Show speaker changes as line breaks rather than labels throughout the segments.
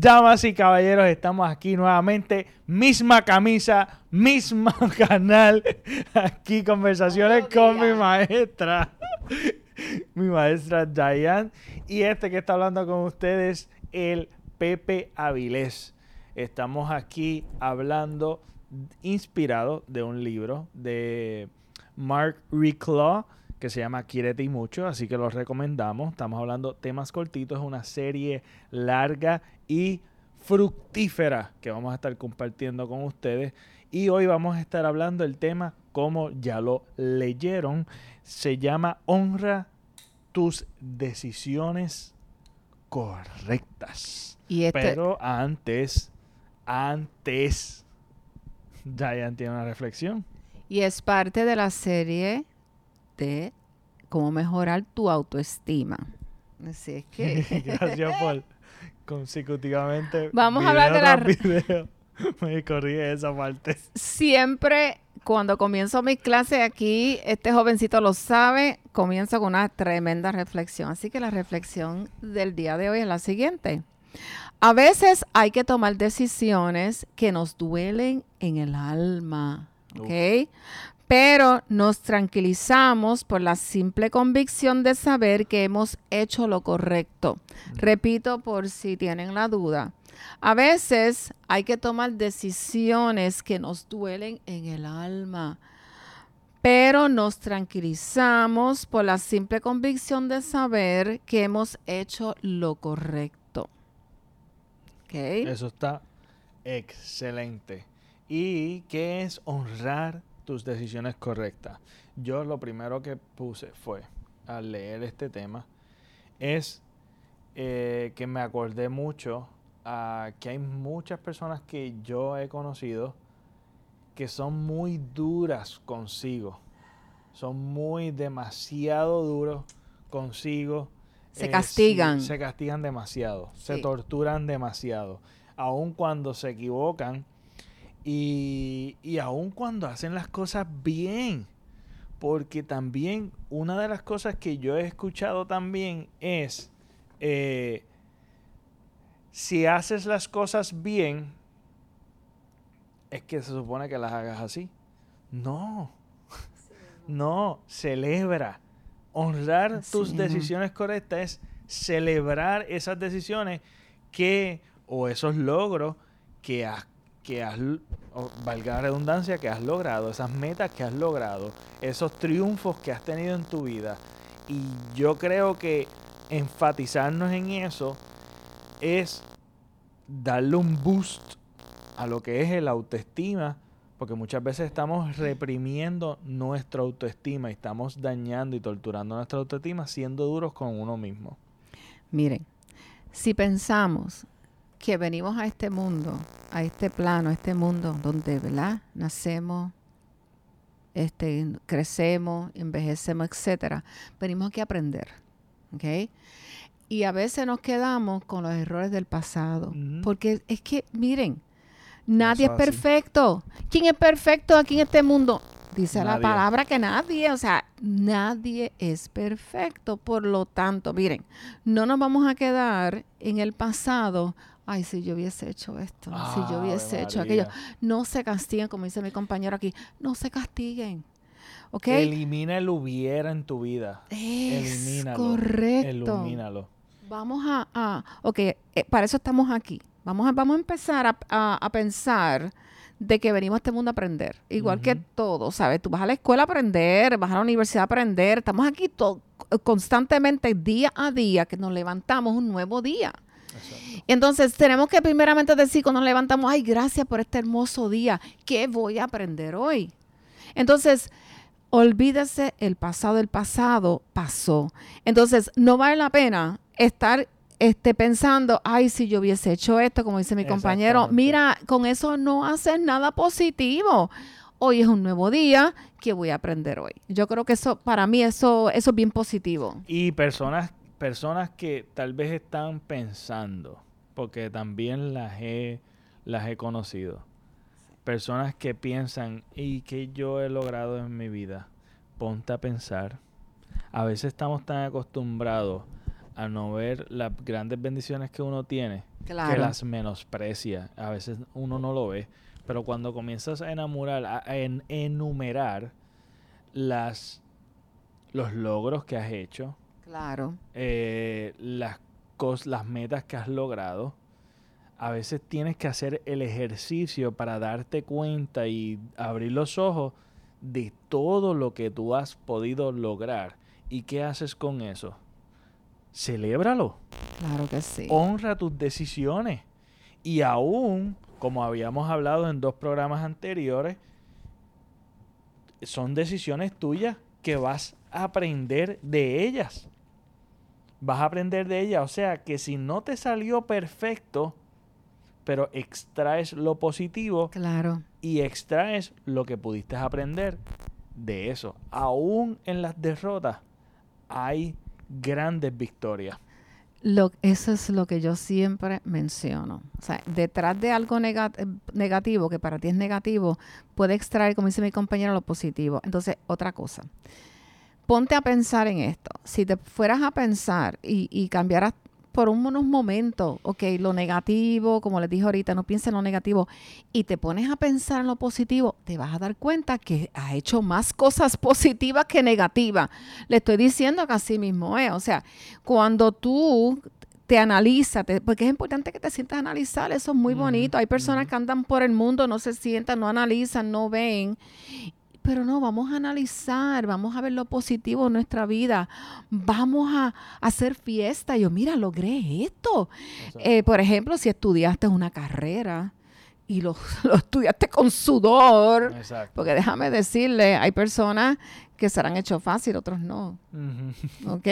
Damas y caballeros, estamos aquí nuevamente. Misma camisa, misma canal. Aquí conversaciones con mi maestra. mi maestra Diane. Y este que está hablando con ustedes, el Pepe Avilés. Estamos aquí hablando inspirado de un libro de Mark Reclaw que se llama Quírete y Mucho, así que lo recomendamos. Estamos hablando temas cortitos, es una serie larga y fructífera que vamos a estar compartiendo con ustedes. Y hoy vamos a estar hablando del tema, como ya lo leyeron, se llama Honra tus decisiones correctas. Y este Pero antes, antes, Diane tiene una reflexión.
Y es parte de la serie de cómo mejorar tu autoestima. Así es que.
Gracias por consecutivamente.
Vamos a hablar de la.
Me corrige esa parte.
Siempre cuando comienzo mi clase aquí, este jovencito lo sabe, comienzo con una tremenda reflexión. Así que la reflexión del día de hoy es la siguiente. A veces hay que tomar decisiones que nos duelen en el alma, ¿ok? Pero nos tranquilizamos por la simple convicción de saber que hemos hecho lo correcto. Repito por si tienen la duda. A veces hay que tomar decisiones que nos duelen en el alma, pero nos tranquilizamos por la simple convicción de saber que hemos hecho lo correcto.
Eso está excelente. ¿Y qué es honrar tus decisiones correctas. Yo lo primero que puse fue, al leer este tema, es eh, que me acordé mucho a que hay muchas personas que yo he conocido que son muy duras consigo. Son muy demasiado duros consigo.
Se eh, castigan.
se castigan demasiado. Se torturan demasiado. Aun cuando se equivocan, y, y aun cuando hacen las cosas bien, porque también una de las cosas que yo he escuchado también es, eh, si haces las cosas bien, es que se supone que las hagas así. No, no, celebra. Honrar tus decisiones correctas es celebrar esas decisiones que, o esos logros que has que has, valga la redundancia, que has logrado, esas metas que has logrado, esos triunfos que has tenido en tu vida. Y yo creo que enfatizarnos en eso es darle un boost a lo que es el autoestima, porque muchas veces estamos reprimiendo nuestra autoestima y estamos dañando y torturando nuestra autoestima siendo duros con uno mismo.
Miren, si pensamos que venimos a este mundo, a este plano, a este mundo donde, ¿verdad? Nacemos, este, crecemos, envejecemos, etcétera. Venimos aquí a aprender, ¿ok? Y a veces nos quedamos con los errores del pasado, porque es que, miren, nadie es perfecto. ¿Quién es perfecto aquí en este mundo? Dice la palabra que nadie, o sea, nadie es perfecto. Por lo tanto, miren, no nos vamos a quedar en el pasado ay, si yo hubiese hecho esto, si yo hubiese hecho aquello. No se castiguen, como dice mi compañero aquí, no se castiguen. ¿Ok?
Elimina el hubiera en tu vida.
Es Elimínalo. Correcto.
Elimínalo.
Vamos a, a ok, eh, para eso estamos aquí. Vamos a, vamos a empezar a, a, pensar de que venimos a este mundo a aprender. Igual que todo, ¿sabes? Tú vas a la escuela a aprender, vas a la universidad a aprender. Estamos aquí constantemente, día a día, que nos levantamos un nuevo día. Entonces, tenemos que primeramente decir cuando nos levantamos, ay, gracias por este hermoso día, ¿qué voy a aprender hoy? Entonces, olvídese el pasado, el pasado pasó. Entonces, no vale la pena estar este, pensando, ay, si yo hubiese hecho esto, como dice mi compañero, mira, con eso no haces nada positivo. Hoy es un nuevo día, ¿qué voy a aprender hoy? Yo creo que eso, para mí, eso, eso es bien positivo.
Y personas personas que tal vez están pensando, porque también las he, las he conocido. Personas que piensan, ¿y qué yo he logrado en mi vida? Ponte a pensar. A veces estamos tan acostumbrados a no ver las grandes bendiciones que uno tiene, que las menosprecia. A veces uno no lo ve. Pero cuando comienzas a enamorar, a, enumerar las, los logros que has hecho,
claro.
Eh, las, cos, las metas que has logrado, a veces tienes que hacer el ejercicio para darte cuenta y abrir los ojos de todo lo que tú has podido lograr. ¿Y qué haces con eso? Celébralo.
Claro que sí.
Honra tus decisiones. Y aún, como habíamos hablado en dos programas anteriores, son decisiones tuyas que vas a aprender de ellas. Vas a aprender de ellas. O sea que si no te salió perfecto, pero extraes lo positivo.
Claro.
Y extraes lo que pudiste aprender de eso. Aún en las derrotas hay grandes victorias.
Lo, eso es lo que yo siempre menciono. O sea, detrás de algo negativo, que para ti es negativo, puede extraer, como dice mi compañero, lo positivo. Entonces, otra cosa. Ponte a pensar en esto. Si te fueras a pensar y, y cambiaras por unos momentos, ok, lo negativo, como les dije ahorita, no pienses en lo negativo, y te pones a pensar en lo positivo, te vas a dar cuenta que has hecho más cosas positivas que negativas. Le estoy diciendo que así mismo es. O sea, cuando tú te analizas, porque es importante que te sientas a analizar, eso es muy bonito. Hay personas que andan por el mundo, no se sientan, no analizan, no ven, pero no, vamos a analizar, vamos a ver lo positivo en nuestra vida, vamos a, hacer fiesta. Yo, mira, logré esto. Eh, por ejemplo, si estudiaste una carrera y lo, estudiaste con sudor, porque déjame decirle, hay personas que se han hecho fácil, otros no. ¿Ok?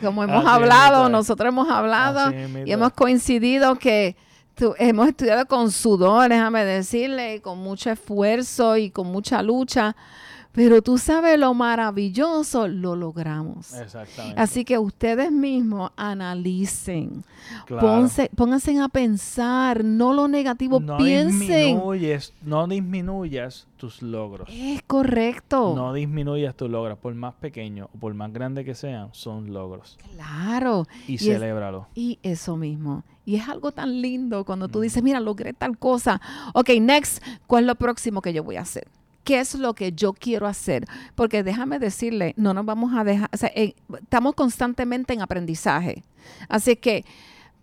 Como hemos hablado, nosotros hemos hablado y hemos coincidido que hemos estudiado con sudor, déjame decirle, con mucho esfuerzo y con mucha lucha. Pero tú sabes lo maravilloso, lo logramos. Exactamente. Así que ustedes mismos analicen. pónganse a pensar, no lo negativo,
no
piensen.
Disminuyes, no disminuyas tus logros.
Es correcto.
No disminuyas tus logros, por más pequeños o por más grandes que sean, son logros.
Claro.
Y, y celébralo.
y eso mismo. Y es algo tan lindo cuando tú dices, mira, logré tal cosa. Ok, next, ¿cuál es lo próximo que yo voy a hacer? qué es lo que yo quiero hacer. Porque déjame decirle, no nos vamos a dejar, o sea, estamos constantemente en aprendizaje. Así que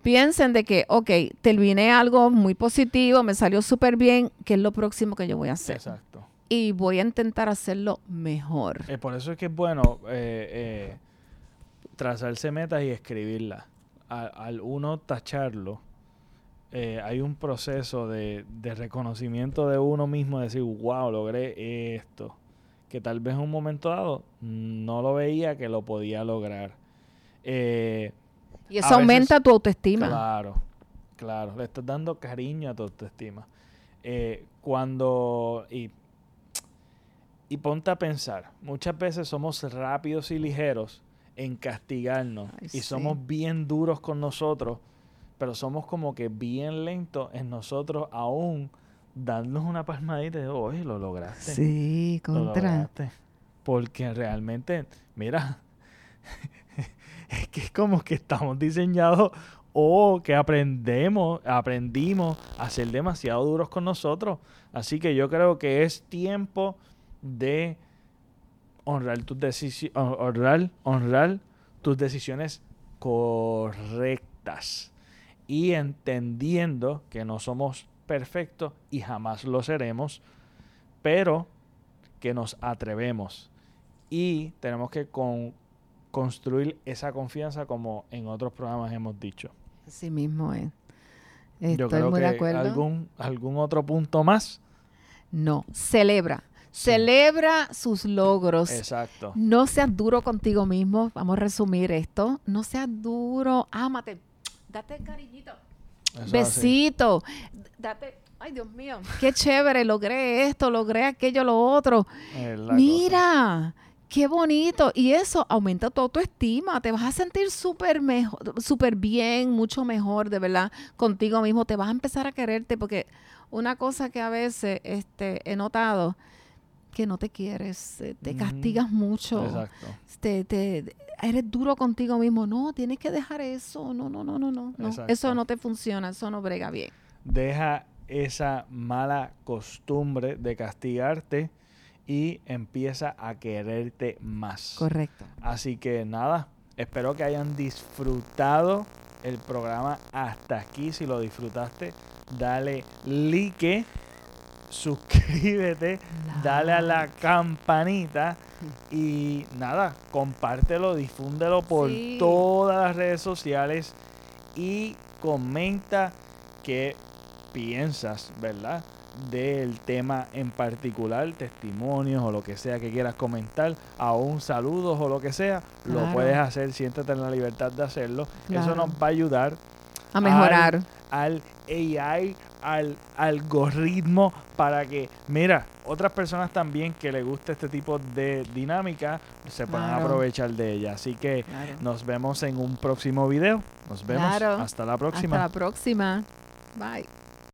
piensen de que, ok, terminé algo muy positivo, me salió súper bien, ¿qué es lo próximo que yo voy a hacer? Exacto. Y voy a intentar hacerlo mejor.
Eh, por eso es que es bueno eh, eh, trazarse metas y escribirlas. Al uno tacharlo, eh, hay un proceso de, reconocimiento de uno mismo, de decir, wow, logré esto, que tal vez en un momento dado no lo veía que lo podía lograr. Eh,
y eso aumenta tu autoestima.
Claro, claro, le estás dando cariño a tu autoestima. Eh, cuando, y, y ponte a pensar, muchas veces somos rápidos y ligeros en castigarnos y somos bien duros con nosotros pero somos como que bien lentos en nosotros aún darnos una palmadita de, oye, lo lograste.
Sí, contra.
Porque realmente, mira, es que es como que estamos diseñados o que aprendemos, aprendimos a ser demasiado duros con nosotros. Así que yo creo que es tiempo de honrar tus decisiones, honrar, honrar tus decisiones correctas y entendiendo que no somos perfectos y jamás lo seremos, pero que nos atrevemos y tenemos que construir esa confianza como en otros programas hemos dicho.
Así mismo es.
Estoy muy de acuerdo. Algún, ¿Algún otro punto más?
No, celebra. Celebra sus logros.
Exacto.
No seas duro contigo mismo. Vamos a resumir esto. No seas duro. Ámate date cariñito. Besito. Date, ay Dios mío, qué chévere, logré esto, logré aquello, lo otro. Mira, qué bonito. Y eso aumenta tu autoestima. Te vas a sentir súper mejor, súper bien, mucho mejor, de verdad, contigo mismo. Te vas a empezar a quererte porque una cosa que a veces este, he notado que no te quieres, eh, te castigas mucho. Exacto. Te, eres duro contigo mismo. No, tienes que dejar eso. No, no, no, no, no. no.
Exacto.
Eso no te funciona, eso no brega bien.
Deja esa mala costumbre de castigarte y empieza a quererte más.
Correcto.
Así que nada, espero que hayan disfrutado el programa hasta aquí. Si lo disfrutaste, dale like, suscríbete, dale a la campanita y nada, compártelo, difúndelo por
Sí.
todas las redes sociales y comenta qué piensas, ¿verdad? Del tema en particular, testimonios o lo que sea que quieras comentar, aún saludos o lo que sea, lo puedes hacer, siéntete en la libertad de hacerlo. Eso nos va a ayudar
A mejorar.
al AI, al algoritmo, para que, mira, otras personas también que les guste este tipo de dinámica se puedan
Claro.
aprovechar de ella. Así que
Claro.
nos vemos en un próximo video. Nos vemos.
Claro.
Hasta la próxima.
Hasta la próxima. Bye.